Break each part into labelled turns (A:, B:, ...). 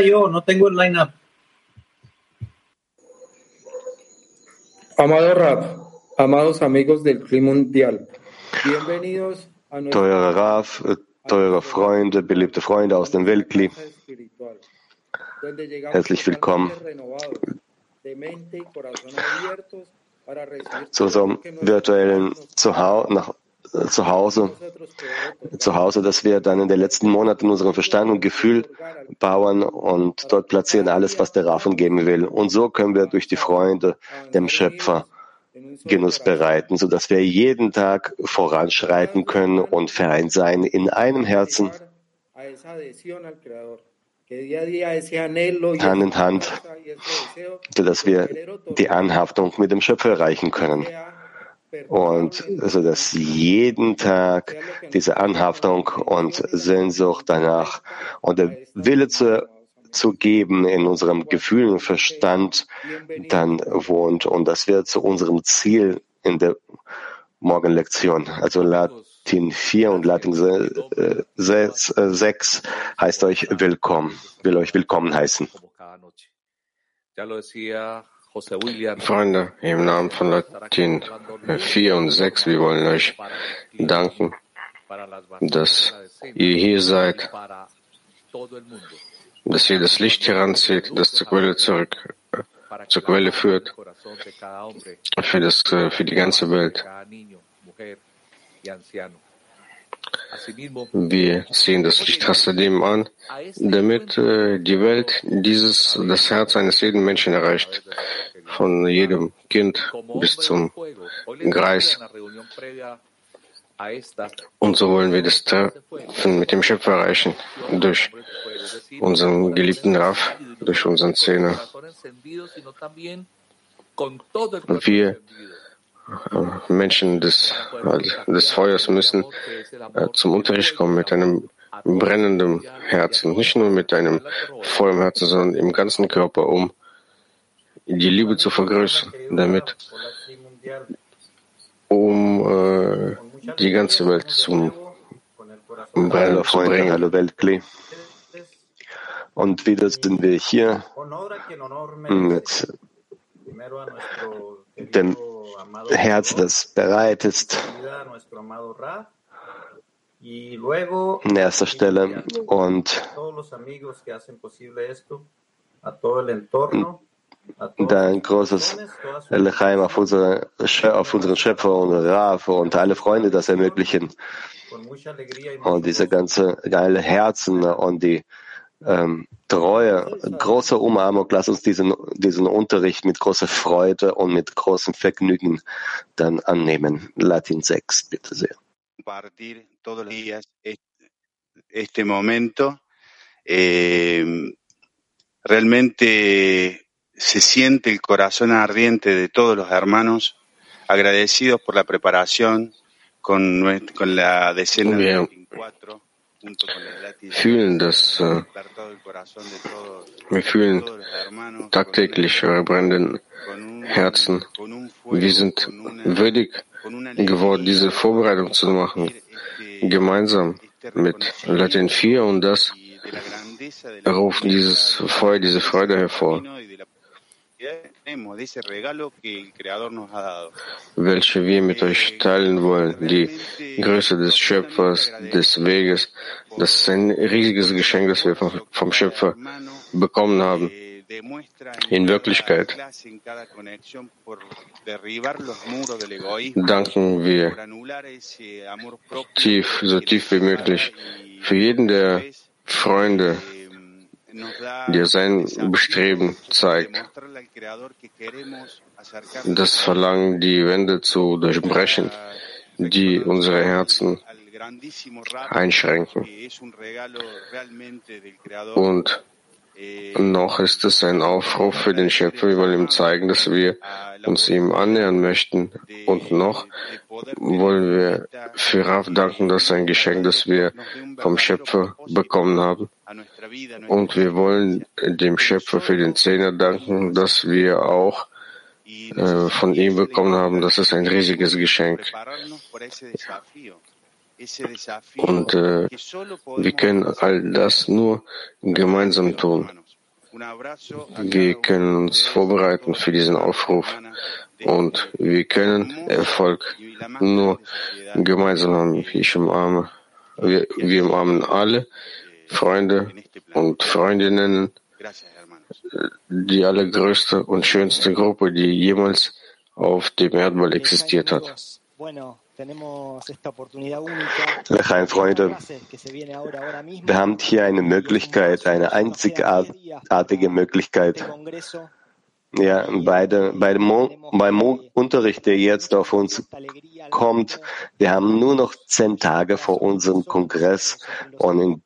A: yo, no tengo el line-up.
B: Amado Rab, amados amigos del Clima Mundial, bienvenidos a nuestro
C: Teurer Raf, teure Freunde, beliebte Freunde aus dem Weltkli, herzlich willkommen zu unserem virtuellen Zuhause, nach, äh, Zuhause,
B: nosotros creó
C: Zuhause, das wir dann in den letzten Monaten unseren Verstand und Gefühl bauen und dort platzieren alles, was der Raf uns geben will. Und so können wir durch die Freunde dem Schöpfer Genuss bereiten, sodass wir jeden Tag voranschreiten können und vereint sein in einem Herzen, Hand in Hand, sodass wir die Anhaftung mit dem Schöpfer erreichen können. Und so dass jeden Tag diese Anhaftung und Sehnsucht danach und der Wille zu, zu geben in unserem Gefühl und Verstand dann wohnt und dass wir zu unserem Ziel in der Morgenlektion, also Latin 4 und Latin 6 heißt euch willkommen, will euch willkommen heißen.
D: Freunde, im Namen von Latin 4 und 6, wir wollen euch danken, dass ihr hier seid, dass ihr das Licht heranzieht, das zur Quelle zurück, zur Quelle führt, für, das, äh, für die ganze Welt. Wir ziehen das Licht Hasadim an, damit äh, die Welt dieses, das Herz eines jeden Menschen erreicht, von jedem Kind bis zum Greis. Und so wollen wir das Treffen mit dem Schöpfer erreichen, durch unseren geliebten Raf, durch unseren Zehner. Wir Menschen des, äh, des Feuers müssen äh, zum Unterricht kommen mit einem brennenden Herzen, nicht nur mit einem im Herzen, sondern im ganzen Körper, um die Liebe zu vergrößern, damit, um äh, die ganze Welt zum Brennen zu bringen.
C: hallo Weltkli. Und wieder sind wir hier mit
A: nuestro
C: dem Herz, das bereit ist, an erster Stelle und
A: a todos los amigos que hacen posible esto, a todo el entorno, a todas
C: da
A: las
C: ein großes Lechaim auf, unsere, auf unseren Schöpfer und Raf und alle Freunde das ermöglichen. Und diese ganze geile Herzen und die ähm, Treue, große Umarmung. Lass uns diesen, diesen Unterricht mit großer Freude und mit großem Vergnügen dann annehmen. Latin 6, bitte sehr.
E: Compartir todos los días este momento. Eh, realmente se siente el corazón ardiente de todos los hermanos, agradecidos por la preparación con, con la decena de 24.
D: fühlen das, äh, wir fühlen tagtäglich eure brennenden
E: con un,
D: Herzen. Wir sind würdig geworden, diese Vorbereitung zu machen, gemeinsam mit Latin 4 und das
E: y
D: rufen dieses Feuer, diese Freude hervor, welche wir mit euch teilen wollen, die Größe des Schöpfers, des Weges. Das ist ein riesiges Geschenk, das wir vom Schöpfer bekommen haben. In Wirklichkeit danken wir tief, so tief wie möglich für jeden der Freunde, der sein Bestreben zeigt, das Verlangen, die Wände zu durchbrechen, die unsere Herzen einschränken. Und noch ist es ein Aufruf für den Schöpfer. Wir wollen ihm zeigen, dass wir uns ihm annähern möchten. Und noch wollen wir für Rav danken, das ist ein Geschenk, das wir vom Schöpfer bekommen haben. Und wir wollen dem Schöpfer für den Zehner danken, dass wir auch äh, von ihm bekommen haben. Das ist ein riesiges Geschenk. Und äh, wir können all das nur gemeinsam tun. Wir können uns vorbereiten für diesen Aufruf und wir können Erfolg nur gemeinsam haben. Ich umarme, wir, wir umarmen alle Freunde und Freundinnen, die allergrößte und schönste Gruppe, die jemals auf dem Erdball existiert hat.
C: Lechaim, Freunde, wir haben hier eine Möglichkeit, eine einzigartige Möglichkeit. Ja, beide, bei dem, beim Unterricht, der jetzt auf uns kommt, wir haben nur noch zehn Tage vor unserem Kongress und in,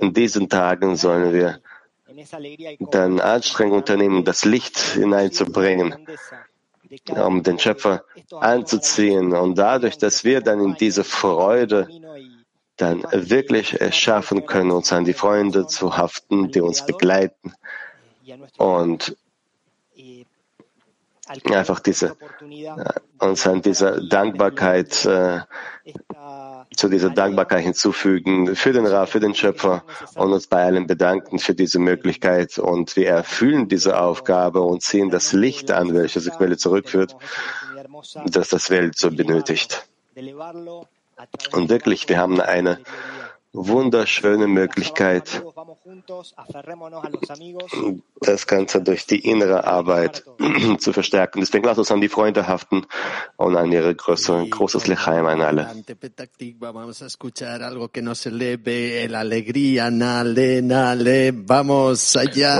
C: in diesen Tagen sollen wir dann Anstrengungen unternehmen, das Licht hineinzubringen um den Schöpfer anzuziehen. Und dadurch, dass wir dann in diese Freude dann wirklich es schaffen können, uns an die Freunde zu haften, die uns begleiten und einfach diese, uns an dieser Dankbarkeit, äh, zu dieser Dankbarkeit hinzufügen für den Ra, für den Schöpfer und uns bei allen bedanken für diese Möglichkeit. Und wir erfüllen diese Aufgabe und ziehen das Licht an, welches die Quelle zurückführt, das das Welt so benötigt. Und wirklich, wir haben eine wunderschöne Möglichkeit, das Ganze durch die innere Arbeit zu verstärken. Deswegen lasst uns an die Freunde haften und an ihre Größe. Großes Lechaim an alle.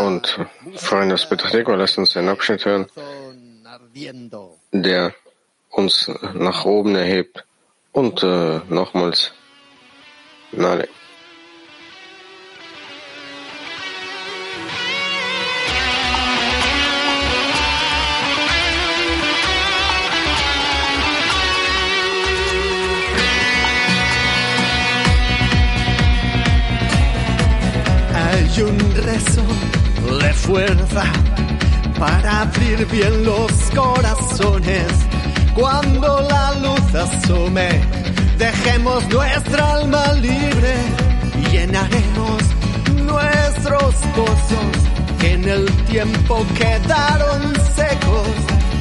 D: Und Freunde aus Petach lasst uns einen Abschnitt hören, der uns nach oben erhebt und äh, nochmals
F: Hay un rezo de fuerza para abrir bien los corazones cuando la luz asome Dejemos nuestra alma libre y llenaremos nuestros pozos que en el tiempo quedaron secos.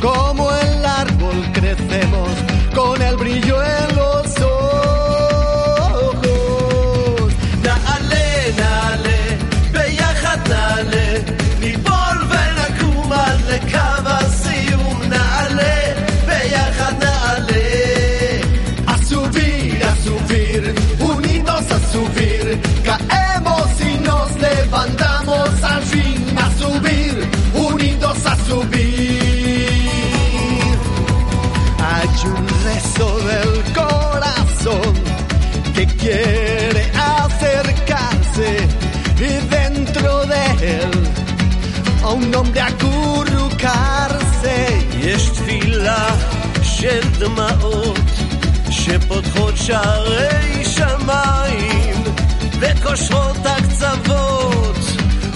F: Como el árbol crecemos con el brillo en los של שפותחות שערי שמיים וקושרות הקצוות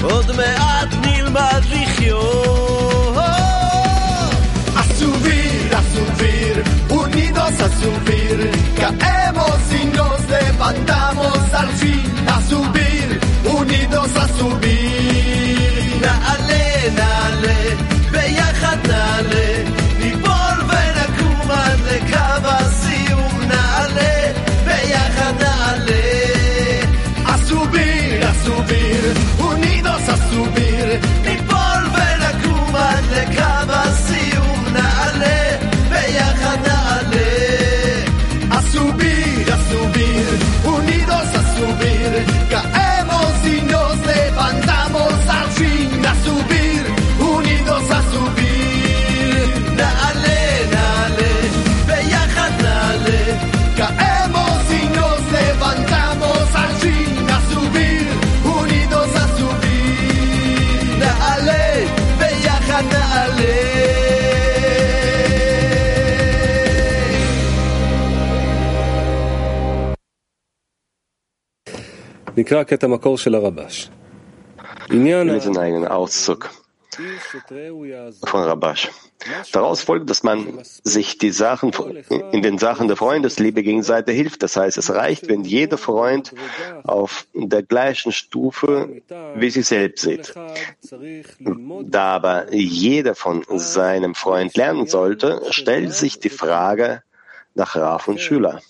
F: עוד מעט נלמד לחיות.
C: Lesen einen Auszug von Rabash. Daraus folgt, dass man sich die Sachen, in den Sachen der Freundesliebe gegenseitig hilft. Das heißt, es reicht, wenn jeder Freund auf der gleichen Stufe wie sich selbst sieht. Da aber jeder von seinem Freund lernen sollte, stellt sich die Frage nach Raf und Schüler.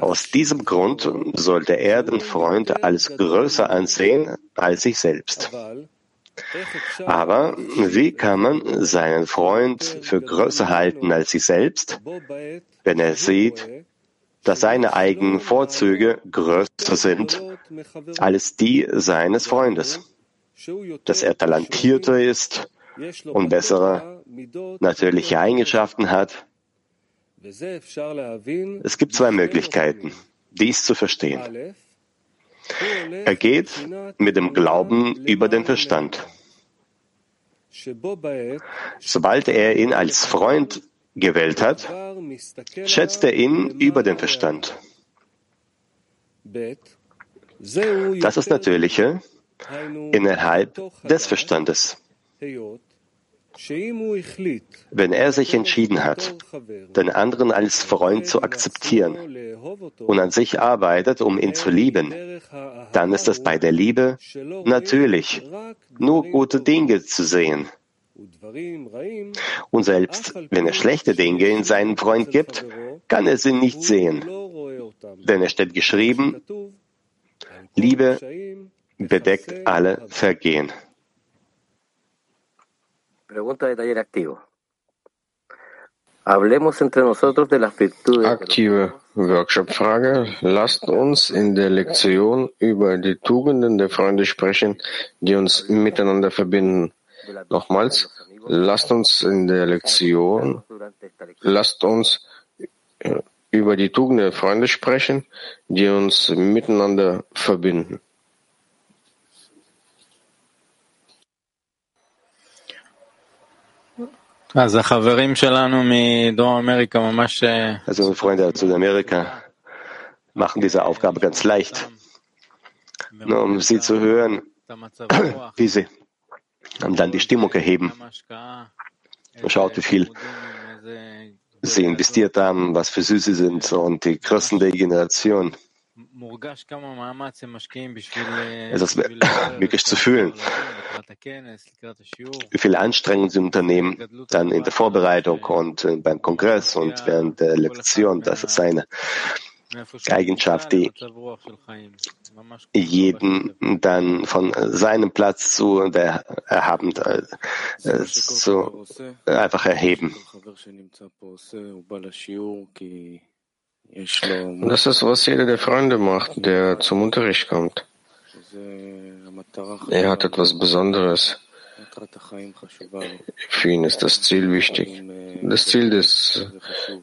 C: Aus diesem Grund sollte er den Freund als größer ansehen als sich selbst. Aber wie kann man seinen Freund für größer halten als sich selbst, wenn er sieht, dass seine eigenen Vorzüge größer sind als die seines Freundes, dass er talentierter ist und bessere natürliche Eigenschaften hat? Es gibt zwei Möglichkeiten, dies zu verstehen. Er geht mit dem Glauben über den Verstand. Sobald er ihn als Freund gewählt hat, schätzt er ihn über den Verstand. Das ist Natürliche innerhalb des Verstandes. Wenn er sich entschieden hat, den anderen als Freund zu akzeptieren und an sich arbeitet, um ihn zu lieben, dann ist es bei der Liebe natürlich, nur gute Dinge zu sehen. Und selbst wenn er schlechte Dinge in seinen Freund gibt, kann er sie nicht sehen. Denn es steht geschrieben, Liebe bedeckt alle Vergehen.
D: Aktive Workshop-Frage. Lasst uns in der Lektion über die Tugenden der Freunde sprechen, die uns miteinander verbinden. Nochmals, lasst uns in der Lektion, lasst uns äh, über die Tugenden der Freunde sprechen, die uns miteinander verbinden.
C: Also unsere Freunde aus Südamerika machen diese Aufgabe ganz leicht, nur um sie zu hören, wie sie dann die Stimmung erheben. Schaut, wie viel sie investiert haben, was für Süße sind und die Größen der Generation. Es ist wirklich zu fühlen, wie viel Anstrengung sie unternehmen, dann in der Vorbereitung und äh, beim Kongress und während der Lektion. Das ist eine Eigenschaft, die jeden dann von seinem Platz zu der erhaben äh, äh, zu einfach erheben.
D: Das ist, was jeder der Freunde macht, der zum Unterricht kommt. Er hat etwas Besonderes. Für ihn ist das Ziel wichtig. Das Ziel des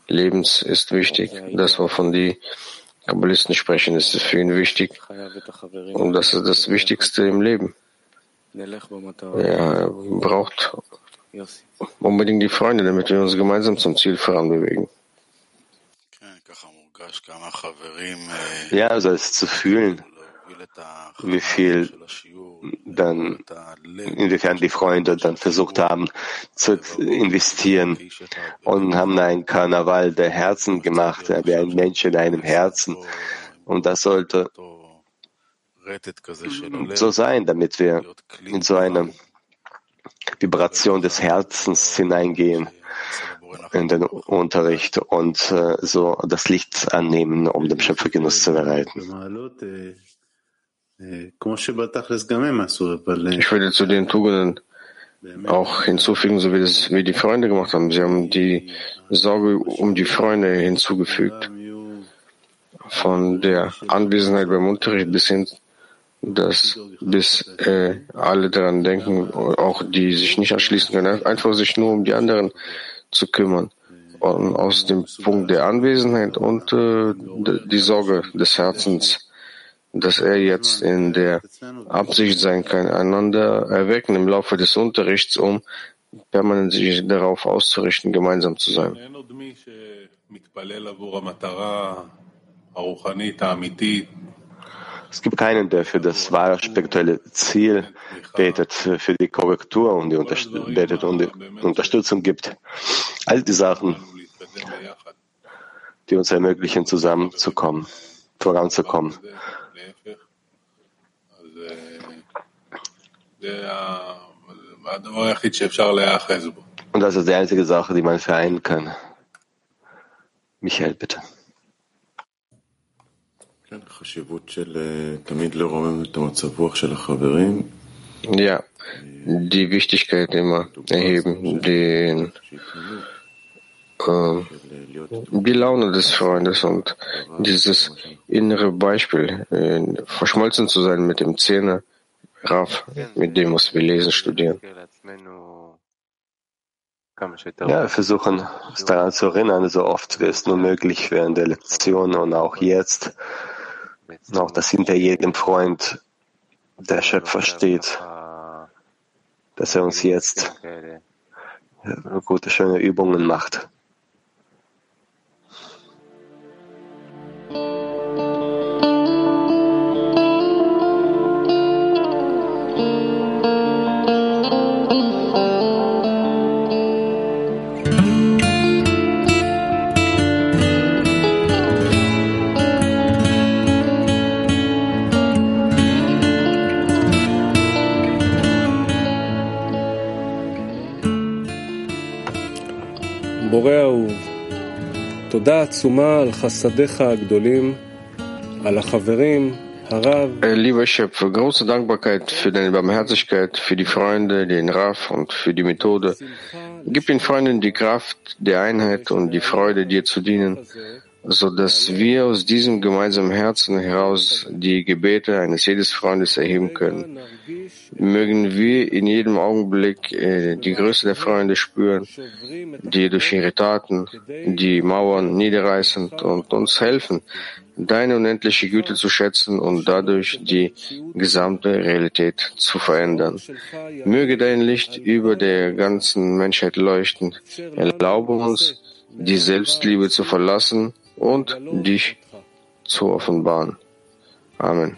D: Lebens ist wichtig. Das, wovon die Kabbalisten sprechen, ist für ihn wichtig. Und das ist das Wichtigste im Leben. Er braucht unbedingt die Freunde, damit wir uns gemeinsam zum Ziel voranbewegen.
C: Ja, also es zu fühlen, wie viel dann, inwiefern die Freunde dann versucht haben zu investieren und haben einen Karneval der Herzen gemacht, wie ein Mensch in einem Herzen. Und das sollte so sein, damit wir in so eine Vibration des Herzens hineingehen in den Unterricht und äh, so das Licht annehmen, um dem Schöpfergenuss zu bereiten.
D: Ich würde zu den Tugenden auch hinzufügen, so wie, das, wie die Freunde gemacht haben. Sie haben die Sorge um die Freunde hinzugefügt. Von der Anwesenheit beim Unterricht bis hin, dass bis äh, alle daran denken, auch die sich nicht anschließen können, einfach sich nur um die anderen zu kümmern. Und aus dem Punkt der Anwesenheit und äh, die Sorge des Herzens dass er jetzt in der Absicht sein kann, einander erwecken im Laufe des Unterrichts, um permanent sich darauf auszurichten, gemeinsam zu sein.
C: Es gibt keinen, der für das wahre spirituelle Ziel betet, für die Korrektur und die betet und die Unterstützung gibt. All die Sachen, die uns ermöglichen, zusammenzukommen, voranzukommen. Und das ist die einzige Sache, die man vereinen kann. Michael, bitte.
D: Ja, die Wichtigkeit immer erheben, den, äh, die Laune des Freundes und dieses innere Beispiel, äh, verschmolzen zu sein mit dem Zehner, Rav, mit dem, was wir lesen, studieren.
C: Ja, wir versuchen uns daran zu erinnern, so oft wie es nur möglich während der Lektion und auch jetzt, auch dass hinter jedem Freund der Schöpfer steht, dass er uns jetzt gute, schöne Übungen macht.
D: Lieber Schöpfer, große Dankbarkeit für deine Barmherzigkeit, für die Freunde, den Raff und für die Methode. Gib den Freunden die Kraft der Einheit und die Freude, dir zu dienen, so dass wir aus diesem gemeinsamen Herzen heraus die Gebete eines jedes Freundes erheben können. Mögen wir in jedem Augenblick äh, die Größe der Freunde spüren, die durch ihre Taten die Mauern niederreißen und uns helfen, deine unendliche Güte zu schätzen und dadurch die gesamte Realität zu verändern. Möge dein Licht über der ganzen Menschheit leuchten. Erlaube uns, die Selbstliebe zu verlassen und dich zu offenbaren. Amen.